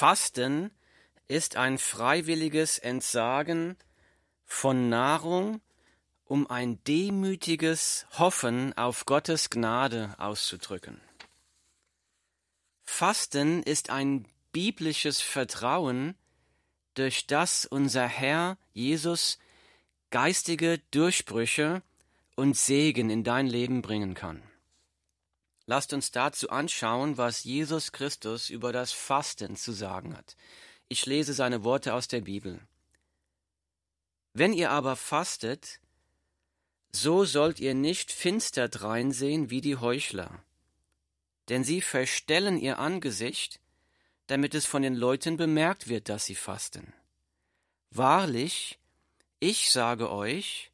Fasten ist ein freiwilliges Entsagen von Nahrung, um ein demütiges Hoffen auf Gottes Gnade auszudrücken. Fasten ist ein biblisches Vertrauen, durch das unser Herr Jesus geistige Durchbrüche und Segen in dein Leben bringen kann. Lasst uns dazu anschauen, was Jesus Christus über das Fasten zu sagen hat. Ich lese seine Worte aus der Bibel. Wenn ihr aber fastet, so sollt ihr nicht finster dreinsehen wie die Heuchler, denn sie verstellen ihr Angesicht, damit es von den Leuten bemerkt wird, dass sie fasten. Wahrlich, ich sage euch,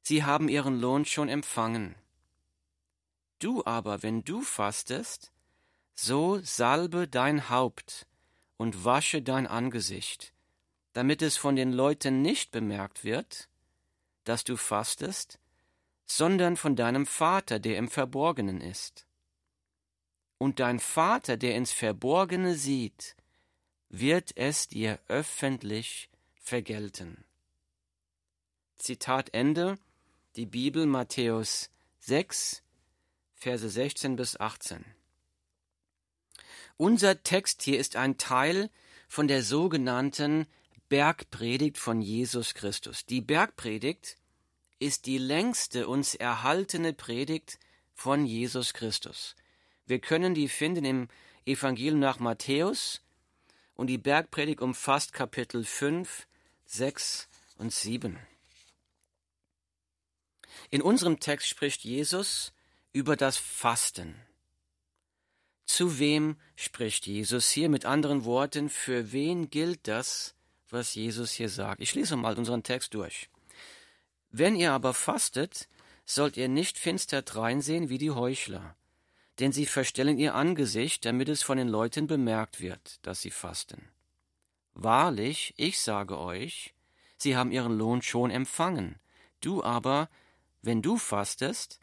sie haben ihren Lohn schon empfangen. Du aber, wenn du fastest, so salbe dein Haupt und wasche dein Angesicht, damit es von den Leuten nicht bemerkt wird, dass du fastest, sondern von deinem Vater, der im Verborgenen ist. Und dein Vater, der ins Verborgene sieht, wird es dir öffentlich vergelten. Zitat Ende, die Bibel Matthäus 6, Verse 16 bis 18. Unser Text hier ist ein Teil von der sogenannten Bergpredigt von Jesus Christus. Die Bergpredigt ist die längste uns erhaltene Predigt von Jesus Christus. Wir können die finden im Evangelium nach Matthäus und die Bergpredigt umfasst Kapitel 5, 6 und 7. In unserem Text spricht Jesus über das Fasten. Zu wem spricht Jesus hier? Mit anderen Worten, für wen gilt das, was Jesus hier sagt? Ich lese mal unseren Text durch. Wenn ihr aber fastet, sollt ihr nicht finster dreinsehen wie die Heuchler, denn sie verstellen ihr Angesicht, damit es von den Leuten bemerkt wird, dass sie fasten. Wahrlich, ich sage euch, sie haben ihren Lohn schon empfangen. Du aber, wenn du fastest,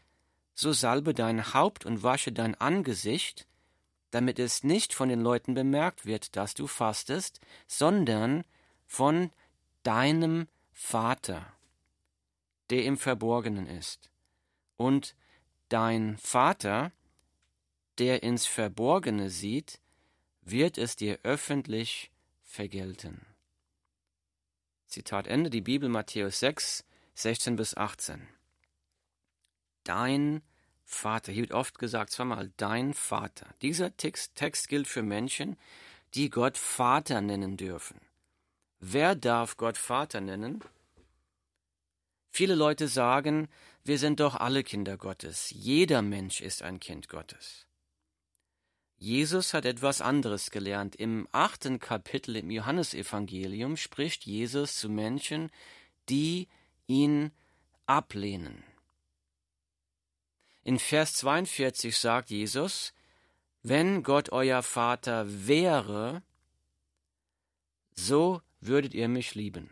so salbe dein Haupt und wasche dein Angesicht, damit es nicht von den Leuten bemerkt wird, dass du fastest, sondern von deinem Vater, der im Verborgenen ist. Und dein Vater, der ins Verborgene sieht, wird es dir öffentlich vergelten. Zitat Ende, die Bibel Matthäus 6, 16 bis 18 dein Vater. Hier wird oft gesagt, zweimal dein Vater. Dieser Text, Text gilt für Menschen, die Gott Vater nennen dürfen. Wer darf Gott Vater nennen? Viele Leute sagen, wir sind doch alle Kinder Gottes. Jeder Mensch ist ein Kind Gottes. Jesus hat etwas anderes gelernt. Im achten Kapitel im Johannesevangelium spricht Jesus zu Menschen, die ihn ablehnen. In Vers 42 sagt Jesus, wenn Gott euer Vater wäre, so würdet ihr mich lieben.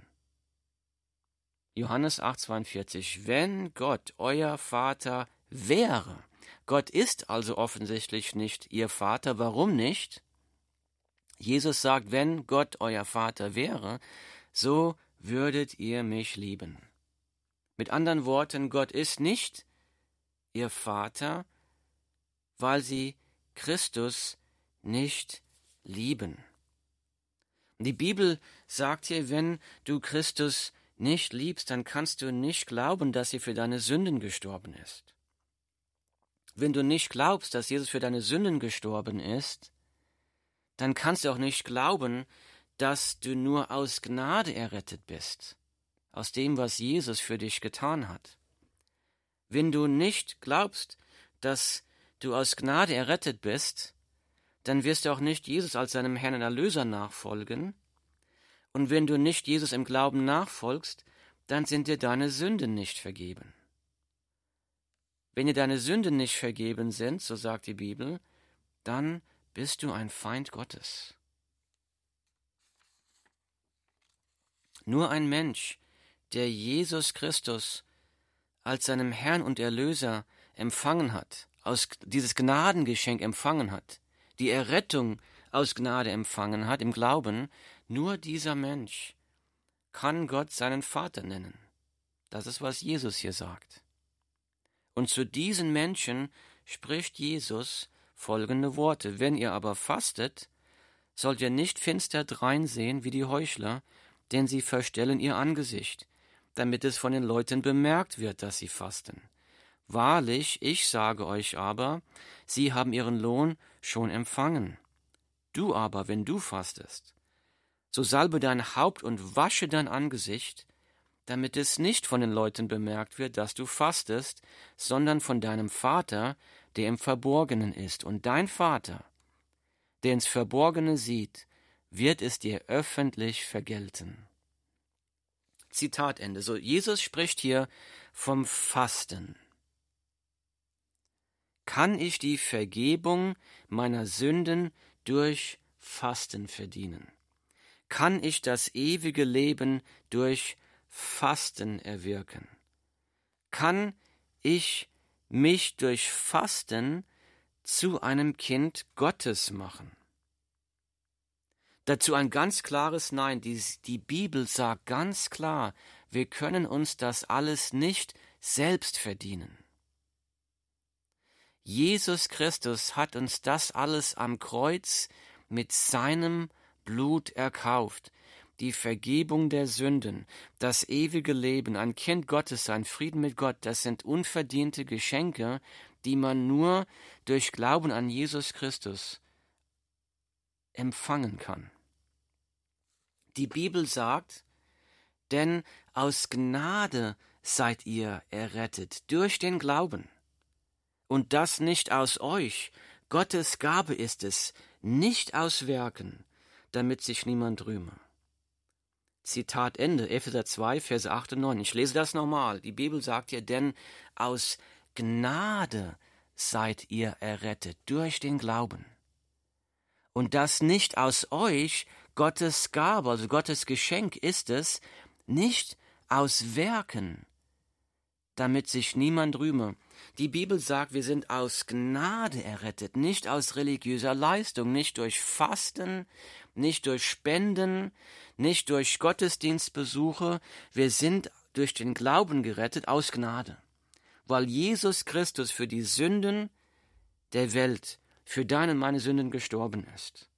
Johannes 8:42 Wenn Gott euer Vater wäre, Gott ist also offensichtlich nicht ihr Vater, warum nicht? Jesus sagt, wenn Gott euer Vater wäre, so würdet ihr mich lieben. Mit anderen Worten, Gott ist nicht ihr Vater, weil sie Christus nicht lieben. Die Bibel sagt hier, wenn du Christus nicht liebst, dann kannst du nicht glauben, dass er für deine Sünden gestorben ist. Wenn du nicht glaubst, dass Jesus für deine Sünden gestorben ist, dann kannst du auch nicht glauben, dass du nur aus Gnade errettet bist, aus dem, was Jesus für dich getan hat. Wenn du nicht glaubst, dass du aus Gnade errettet bist, dann wirst du auch nicht Jesus als seinem Herrn und Erlöser nachfolgen. Und wenn du nicht Jesus im Glauben nachfolgst, dann sind dir deine Sünden nicht vergeben. Wenn dir deine Sünden nicht vergeben sind, so sagt die Bibel, dann bist du ein Feind Gottes. Nur ein Mensch, der Jesus Christus als seinem Herrn und Erlöser empfangen hat, aus dieses Gnadengeschenk empfangen hat, die Errettung aus Gnade empfangen hat, im Glauben, nur dieser Mensch kann Gott seinen Vater nennen. Das ist, was Jesus hier sagt. Und zu diesen Menschen spricht Jesus folgende Worte. Wenn ihr aber fastet, sollt ihr nicht finster dreinsehen wie die Heuchler, denn sie verstellen ihr Angesicht, damit es von den Leuten bemerkt wird, dass sie fasten. Wahrlich, ich sage euch aber, sie haben ihren Lohn schon empfangen. Du aber, wenn du fastest, so salbe dein Haupt und wasche dein Angesicht, damit es nicht von den Leuten bemerkt wird, dass du fastest, sondern von deinem Vater, der im Verborgenen ist. Und dein Vater, der ins Verborgene sieht, wird es dir öffentlich vergelten. Zitat Ende. So, Jesus spricht hier vom Fasten. Kann ich die Vergebung meiner Sünden durch Fasten verdienen? Kann ich das ewige Leben durch Fasten erwirken? Kann ich mich durch Fasten zu einem Kind Gottes machen? Dazu ein ganz klares Nein. Die, die Bibel sagt ganz klar, wir können uns das alles nicht selbst verdienen. Jesus Christus hat uns das alles am Kreuz mit seinem Blut erkauft. Die Vergebung der Sünden, das ewige Leben, ein Kind Gottes sein, Frieden mit Gott, das sind unverdiente Geschenke, die man nur durch Glauben an Jesus Christus empfangen kann. Die Bibel sagt, denn aus Gnade seid ihr errettet durch den Glauben. Und das nicht aus euch, Gottes Gabe ist es, nicht aus Werken, damit sich niemand rühme. Zitat Ende, Epheser 2, Verse 8 und 9. Ich lese das nochmal. Die Bibel sagt ja, denn aus Gnade seid ihr errettet durch den Glauben. Und das nicht aus euch, Gottes Gabe, also Gottes Geschenk ist es, nicht aus Werken, damit sich niemand rühme. Die Bibel sagt, wir sind aus Gnade errettet, nicht aus religiöser Leistung, nicht durch Fasten, nicht durch Spenden, nicht durch Gottesdienstbesuche, wir sind durch den Glauben gerettet aus Gnade, weil Jesus Christus für die Sünden der Welt, für deine und meine Sünden gestorben ist.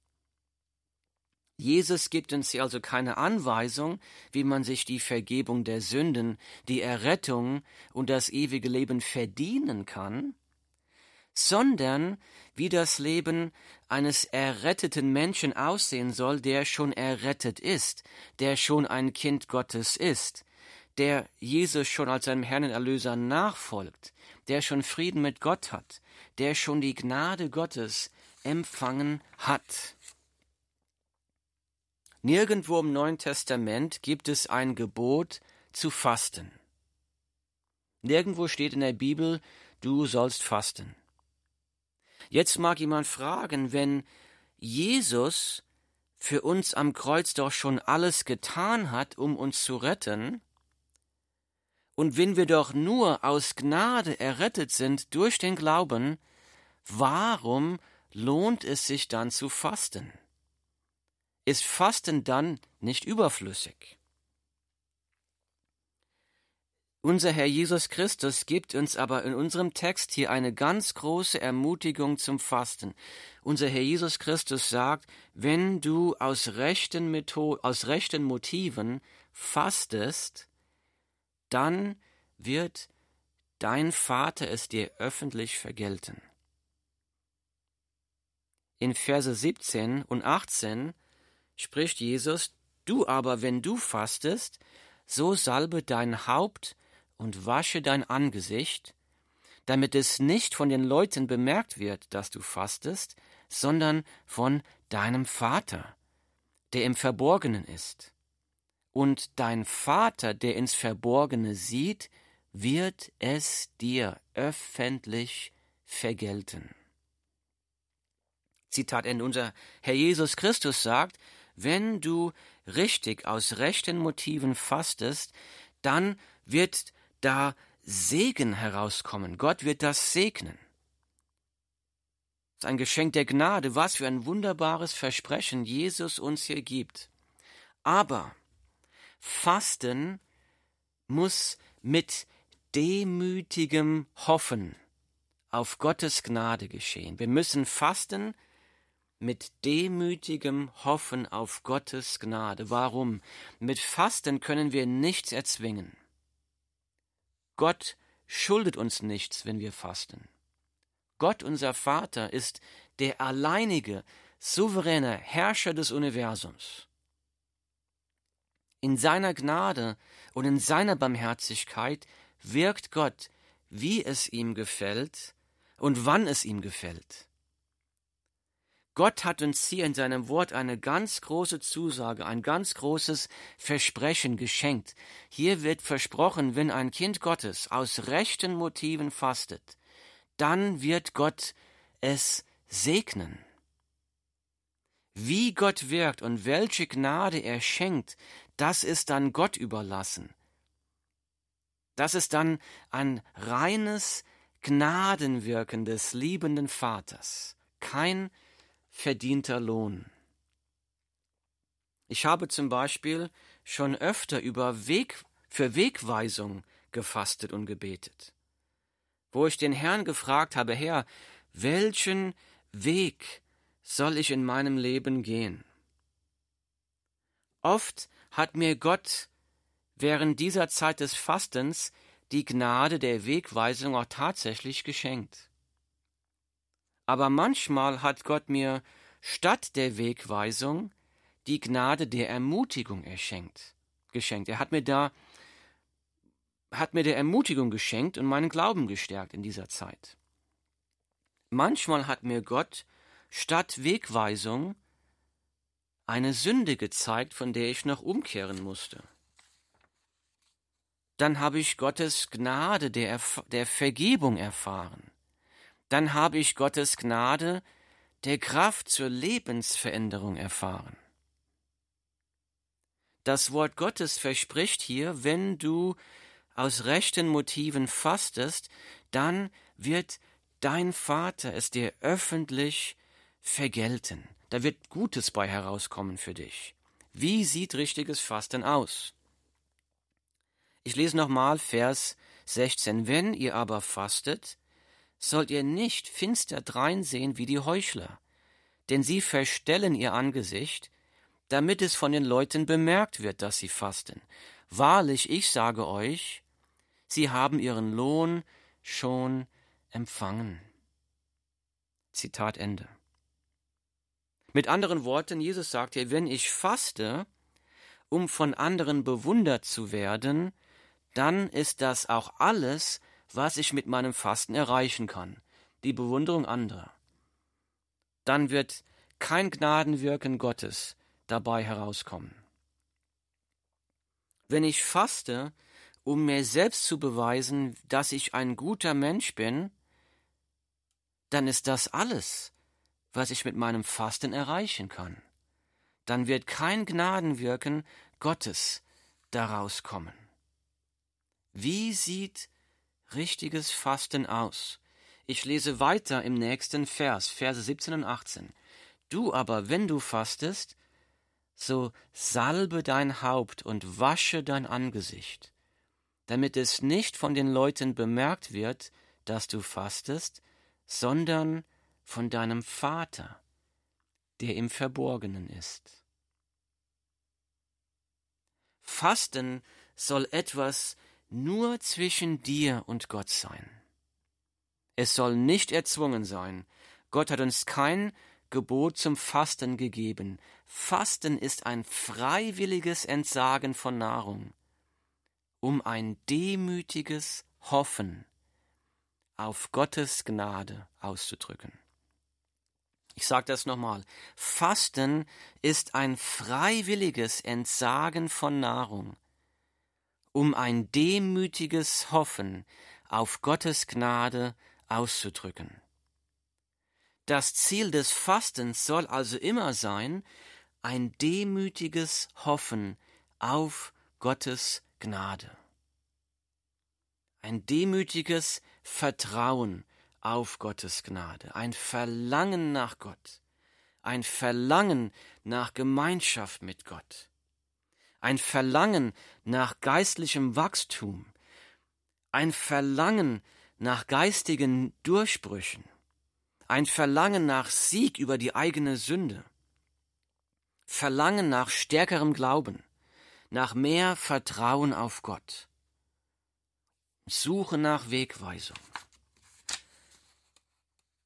Jesus gibt uns hier also keine Anweisung, wie man sich die Vergebung der Sünden, die Errettung und das ewige Leben verdienen kann, sondern wie das Leben eines erretteten Menschen aussehen soll, der schon errettet ist, der schon ein Kind Gottes ist, der Jesus schon als seinem Herrn und Erlöser nachfolgt, der schon Frieden mit Gott hat, der schon die Gnade Gottes empfangen hat. Nirgendwo im Neuen Testament gibt es ein Gebot zu fasten. Nirgendwo steht in der Bibel, du sollst fasten. Jetzt mag jemand fragen, wenn Jesus für uns am Kreuz doch schon alles getan hat, um uns zu retten, und wenn wir doch nur aus Gnade errettet sind durch den Glauben, warum lohnt es sich dann zu fasten? Ist Fasten dann nicht überflüssig? Unser Herr Jesus Christus gibt uns aber in unserem Text hier eine ganz große Ermutigung zum Fasten. Unser Herr Jesus Christus sagt, wenn du aus rechten, Metho aus rechten Motiven fastest, dann wird dein Vater es dir öffentlich vergelten. In Verse 17 und 18 spricht Jesus, du aber, wenn du fastest, so salbe dein Haupt und wasche dein Angesicht, damit es nicht von den Leuten bemerkt wird, dass du fastest, sondern von deinem Vater, der im Verborgenen ist. Und dein Vater, der ins Verborgene sieht, wird es dir öffentlich vergelten. Zitat Ende. Unser Herr Jesus Christus sagt, wenn du richtig aus rechten Motiven fastest, dann wird da Segen herauskommen. Gott wird das segnen. ist ein Geschenk der Gnade, was für ein wunderbares Versprechen Jesus uns hier gibt. Aber Fasten muss mit demütigem Hoffen auf Gottes Gnade geschehen. Wir müssen fasten mit demütigem Hoffen auf Gottes Gnade. Warum? Mit Fasten können wir nichts erzwingen. Gott schuldet uns nichts, wenn wir fasten. Gott, unser Vater, ist der alleinige, souveräne Herrscher des Universums. In seiner Gnade und in seiner Barmherzigkeit wirkt Gott, wie es ihm gefällt und wann es ihm gefällt. Gott hat uns hier in seinem Wort eine ganz große Zusage, ein ganz großes Versprechen geschenkt. Hier wird versprochen, wenn ein Kind Gottes aus rechten Motiven fastet, dann wird Gott es segnen. Wie Gott wirkt und welche Gnade er schenkt, das ist dann Gott überlassen. Das ist dann ein reines Gnadenwirken des liebenden Vaters, kein verdienter Lohn. Ich habe zum Beispiel schon öfter über Weg, für Wegweisung gefastet und gebetet, wo ich den Herrn gefragt habe, Herr, welchen Weg soll ich in meinem Leben gehen? Oft hat mir Gott während dieser Zeit des Fastens die Gnade der Wegweisung auch tatsächlich geschenkt. Aber manchmal hat Gott mir statt der Wegweisung die Gnade der Ermutigung erschenkt, geschenkt. Er hat mir da hat mir der Ermutigung geschenkt und meinen Glauben gestärkt in dieser Zeit. Manchmal hat mir Gott statt Wegweisung eine Sünde gezeigt, von der ich noch umkehren musste dann habe ich Gottes Gnade der, der Vergebung erfahren. Dann habe ich Gottes Gnade der Kraft zur Lebensveränderung erfahren. Das Wort Gottes verspricht hier, wenn du aus rechten Motiven fastest, dann wird dein Vater es dir öffentlich vergelten. Da wird Gutes bei herauskommen für dich. Wie sieht richtiges Fasten aus? Ich lese nochmal Vers 16. Wenn ihr aber fastet, sollt ihr nicht finster dreinsehen wie die Heuchler, denn sie verstellen ihr Angesicht, damit es von den Leuten bemerkt wird, dass sie fasten. Wahrlich, ich sage euch, sie haben ihren Lohn schon empfangen. Zitat Ende. Mit anderen Worten, Jesus sagt hier, wenn ich faste, um von anderen bewundert zu werden, dann ist das auch alles, was ich mit meinem Fasten erreichen kann, die Bewunderung anderer. Dann wird kein Gnadenwirken Gottes dabei herauskommen. Wenn ich faste, um mir selbst zu beweisen, dass ich ein guter Mensch bin, dann ist das alles, was ich mit meinem Fasten erreichen kann. Dann wird kein Gnadenwirken Gottes daraus kommen. Wie sieht richtiges Fasten aus? Ich lese weiter im nächsten Vers, Verse 17 und 18. Du aber, wenn du fastest, so salbe dein Haupt und wasche dein Angesicht, damit es nicht von den Leuten bemerkt wird, dass du fastest, sondern von deinem Vater, der im Verborgenen ist. Fasten soll etwas nur zwischen dir und Gott sein. Es soll nicht erzwungen sein. Gott hat uns kein Gebot zum Fasten gegeben. Fasten ist ein freiwilliges Entsagen von Nahrung, um ein demütiges Hoffen auf Gottes Gnade auszudrücken. Ich sage das nochmal. Fasten ist ein freiwilliges Entsagen von Nahrung, um ein demütiges Hoffen auf Gottes Gnade auszudrücken. Das Ziel des Fastens soll also immer sein, ein demütiges Hoffen auf Gottes Gnade. Ein demütiges Vertrauen auf Gottes Gnade, ein Verlangen nach Gott, ein Verlangen nach Gemeinschaft mit Gott, ein Verlangen nach geistlichem Wachstum, ein Verlangen nach geistigen Durchbrüchen, ein Verlangen nach Sieg über die eigene Sünde, Verlangen nach stärkerem Glauben, nach mehr Vertrauen auf Gott, Suche nach Wegweisung.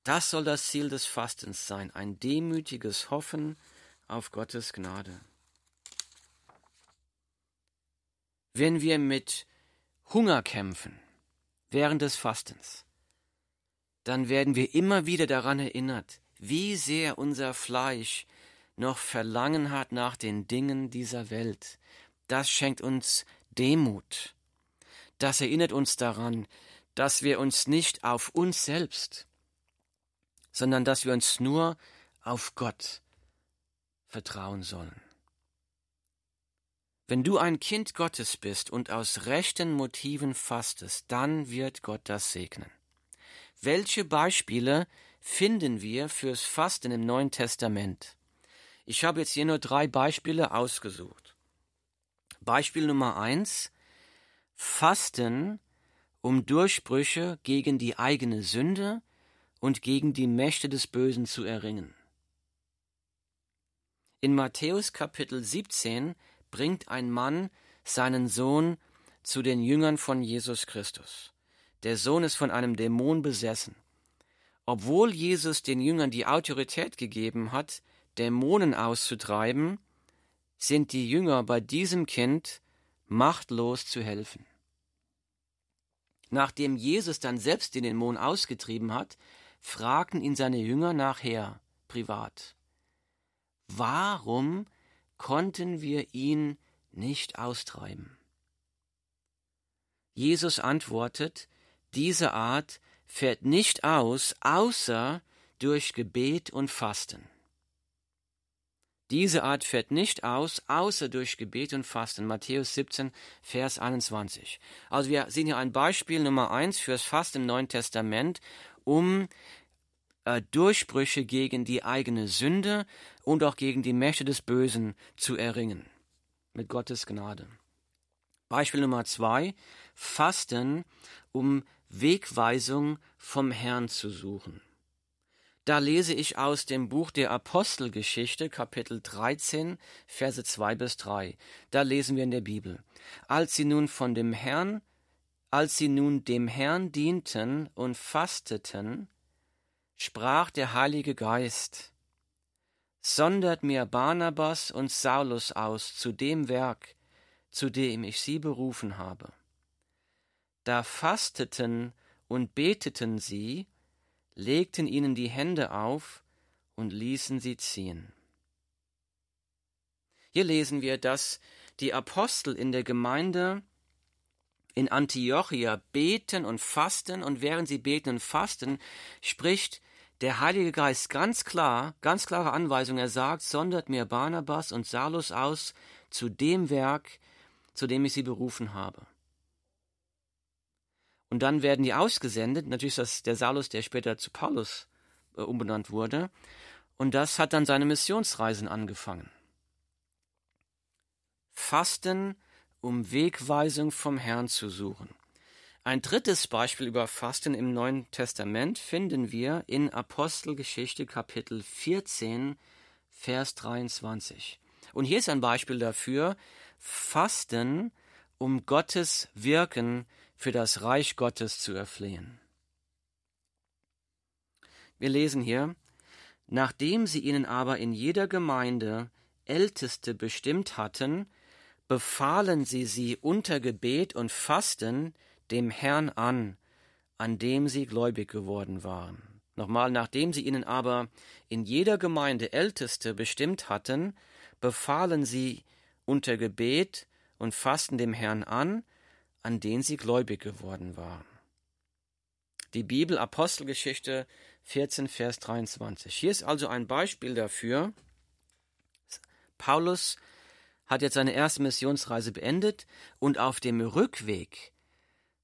Das soll das Ziel des Fastens sein, ein demütiges Hoffen auf Gottes Gnade. Wenn wir mit Hunger kämpfen während des Fastens, dann werden wir immer wieder daran erinnert, wie sehr unser Fleisch noch Verlangen hat nach den Dingen dieser Welt. Das schenkt uns Demut. Das erinnert uns daran, dass wir uns nicht auf uns selbst, sondern dass wir uns nur auf Gott vertrauen sollen. Wenn du ein Kind Gottes bist und aus rechten Motiven fastest, dann wird Gott das segnen. Welche Beispiele finden wir fürs Fasten im Neuen Testament? Ich habe jetzt hier nur drei Beispiele ausgesucht. Beispiel Nummer eins Fasten, um Durchbrüche gegen die eigene Sünde und gegen die Mächte des Bösen zu erringen. In Matthäus Kapitel 17 bringt ein Mann seinen Sohn zu den Jüngern von Jesus Christus. Der Sohn ist von einem Dämon besessen. Obwohl Jesus den Jüngern die Autorität gegeben hat, Dämonen auszutreiben, sind die Jünger bei diesem Kind machtlos zu helfen. Nachdem Jesus dann selbst den Dämon ausgetrieben hat, fragten ihn seine Jünger nachher privat. Warum konnten wir ihn nicht austreiben? Jesus antwortet, diese Art fährt nicht aus, außer durch Gebet und Fasten. Diese Art fährt nicht aus, außer durch Gebet und Fasten. Matthäus 17, Vers 21. Also wir sehen hier ein Beispiel Nummer eins fürs Fasten im Neuen Testament, um äh, Durchbrüche gegen die eigene Sünde und auch gegen die Mächte des Bösen zu erringen. Mit Gottes Gnade. Beispiel Nummer zwei. Fasten, um Wegweisung vom Herrn zu suchen. Da lese ich aus dem Buch der Apostelgeschichte, Kapitel 13, Verse 2 bis 3. Da lesen wir in der Bibel. Als sie nun von dem Herrn, als sie nun dem Herrn dienten und fasteten, sprach der Heilige Geist, sondert mir Barnabas und Saulus aus zu dem Werk, zu dem ich sie berufen habe. Da fasteten und beteten sie, legten ihnen die Hände auf und ließen sie ziehen. Hier lesen wir, dass die Apostel in der Gemeinde in Antiochia beten und fasten und während sie beten und fasten, spricht der Heilige Geist ganz klar, ganz klare Anweisung. Er sagt, sondert mir Barnabas und Salus aus zu dem Werk, zu dem ich sie berufen habe. Und dann werden die ausgesendet. Natürlich ist das der Salus, der später zu Paulus äh, umbenannt wurde. Und das hat dann seine Missionsreisen angefangen. Fasten, um Wegweisung vom Herrn zu suchen. Ein drittes Beispiel über Fasten im Neuen Testament finden wir in Apostelgeschichte Kapitel 14, Vers 23. Und hier ist ein Beispiel dafür, Fasten, um Gottes Wirken für das Reich Gottes zu erflehen. Wir lesen hier, nachdem sie ihnen aber in jeder Gemeinde Älteste bestimmt hatten, befahlen sie sie unter Gebet und Fasten dem Herrn an, an dem sie gläubig geworden waren. Nochmal, nachdem sie ihnen aber in jeder Gemeinde Älteste bestimmt hatten, befahlen sie unter Gebet und Fasten dem Herrn an, an den sie gläubig geworden waren. Die Bibel Apostelgeschichte 14, Vers 23. Hier ist also ein Beispiel dafür. Paulus hat jetzt seine erste Missionsreise beendet und auf dem Rückweg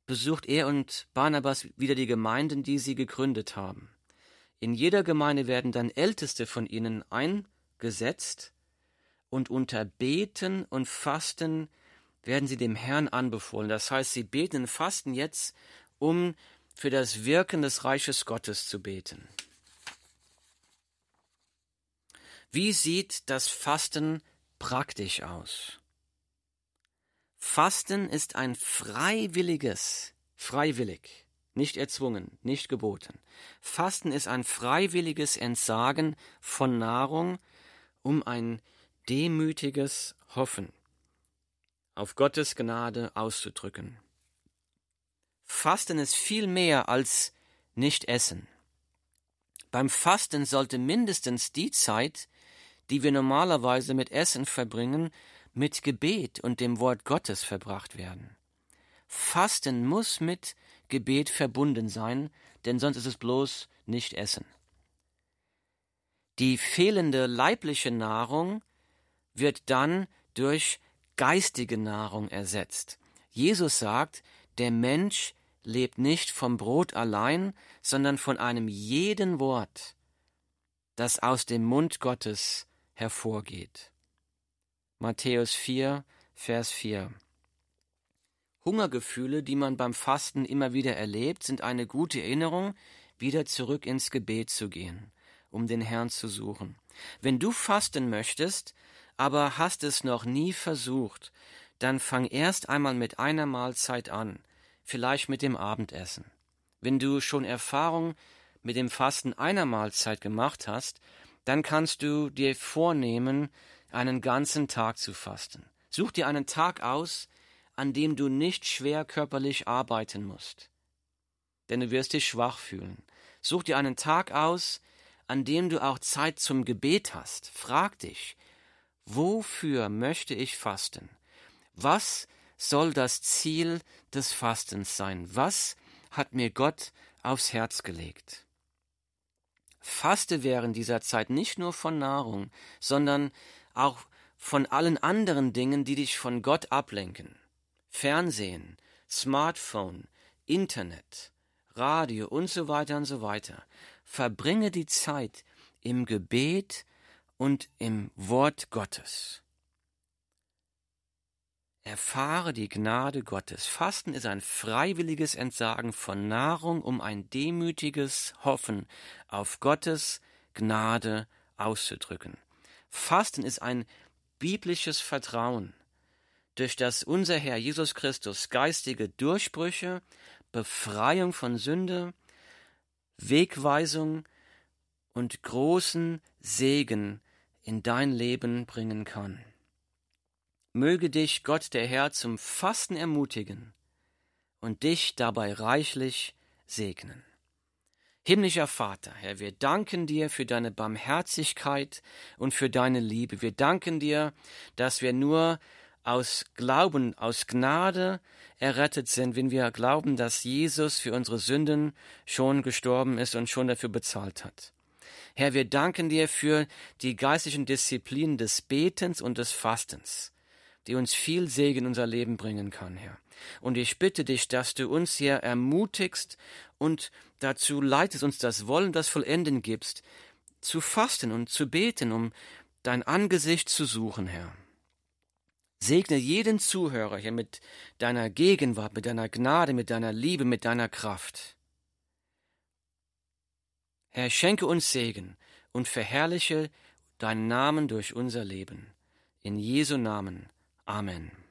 besucht er und Barnabas wieder die Gemeinden, die sie gegründet haben. In jeder Gemeinde werden dann Älteste von ihnen eingesetzt und unter Beten und Fasten werden sie dem Herrn anbefohlen. Das heißt, sie beten und fasten jetzt, um für das Wirken des Reiches Gottes zu beten. Wie sieht das Fasten praktisch aus? Fasten ist ein freiwilliges, freiwillig, nicht erzwungen, nicht geboten. Fasten ist ein freiwilliges Entsagen von Nahrung, um ein demütiges Hoffen auf Gottes Gnade auszudrücken. Fasten ist viel mehr als nicht essen. Beim Fasten sollte mindestens die Zeit, die wir normalerweise mit Essen verbringen, mit Gebet und dem Wort Gottes verbracht werden. Fasten muss mit Gebet verbunden sein, denn sonst ist es bloß nicht Essen. Die fehlende leibliche Nahrung wird dann durch geistige Nahrung ersetzt. Jesus sagt, der Mensch lebt nicht vom Brot allein, sondern von einem jeden Wort, das aus dem Mund Gottes hervorgeht. Matthäus 4, Vers 4. Hungergefühle, die man beim Fasten immer wieder erlebt, sind eine gute Erinnerung, wieder zurück ins Gebet zu gehen, um den Herrn zu suchen. Wenn du fasten möchtest, aber hast es noch nie versucht, dann fang erst einmal mit einer Mahlzeit an, vielleicht mit dem Abendessen. Wenn du schon Erfahrung mit dem Fasten einer Mahlzeit gemacht hast, dann kannst du dir vornehmen, einen ganzen Tag zu fasten. Such dir einen Tag aus, an dem du nicht schwer körperlich arbeiten musst, denn du wirst dich schwach fühlen. Such dir einen Tag aus, an dem du auch Zeit zum Gebet hast. Frag dich, wofür möchte ich fasten? Was soll das Ziel des Fastens sein? Was hat mir Gott aufs Herz gelegt? Faste während dieser Zeit nicht nur von Nahrung, sondern auch von allen anderen Dingen, die dich von Gott ablenken. Fernsehen, Smartphone, Internet, Radio und so weiter und so weiter. Verbringe die Zeit im Gebet und im Wort Gottes. Erfahre die Gnade Gottes. Fasten ist ein freiwilliges Entsagen von Nahrung, um ein demütiges Hoffen auf Gottes Gnade auszudrücken. Fasten ist ein biblisches Vertrauen, durch das unser Herr Jesus Christus geistige Durchbrüche, Befreiung von Sünde, Wegweisung und großen Segen in dein Leben bringen kann. Möge dich Gott der Herr zum Fasten ermutigen und dich dabei reichlich segnen. Himmlischer Vater, Herr, wir danken dir für deine Barmherzigkeit und für deine Liebe. Wir danken dir, dass wir nur aus Glauben, aus Gnade errettet sind, wenn wir glauben, dass Jesus für unsere Sünden schon gestorben ist und schon dafür bezahlt hat. Herr, wir danken dir für die geistlichen Disziplinen des Betens und des Fastens, die uns viel Segen in unser Leben bringen kann, Herr. Und ich bitte dich, dass du uns hier ermutigst und dazu leitest, uns das Wollen, das Vollenden gibst, zu fasten und zu beten, um dein Angesicht zu suchen, Herr. Segne jeden Zuhörer hier mit deiner Gegenwart, mit deiner Gnade, mit deiner Liebe, mit deiner Kraft. Herr, schenke uns Segen und verherrliche deinen Namen durch unser Leben. In Jesu Namen. Amen.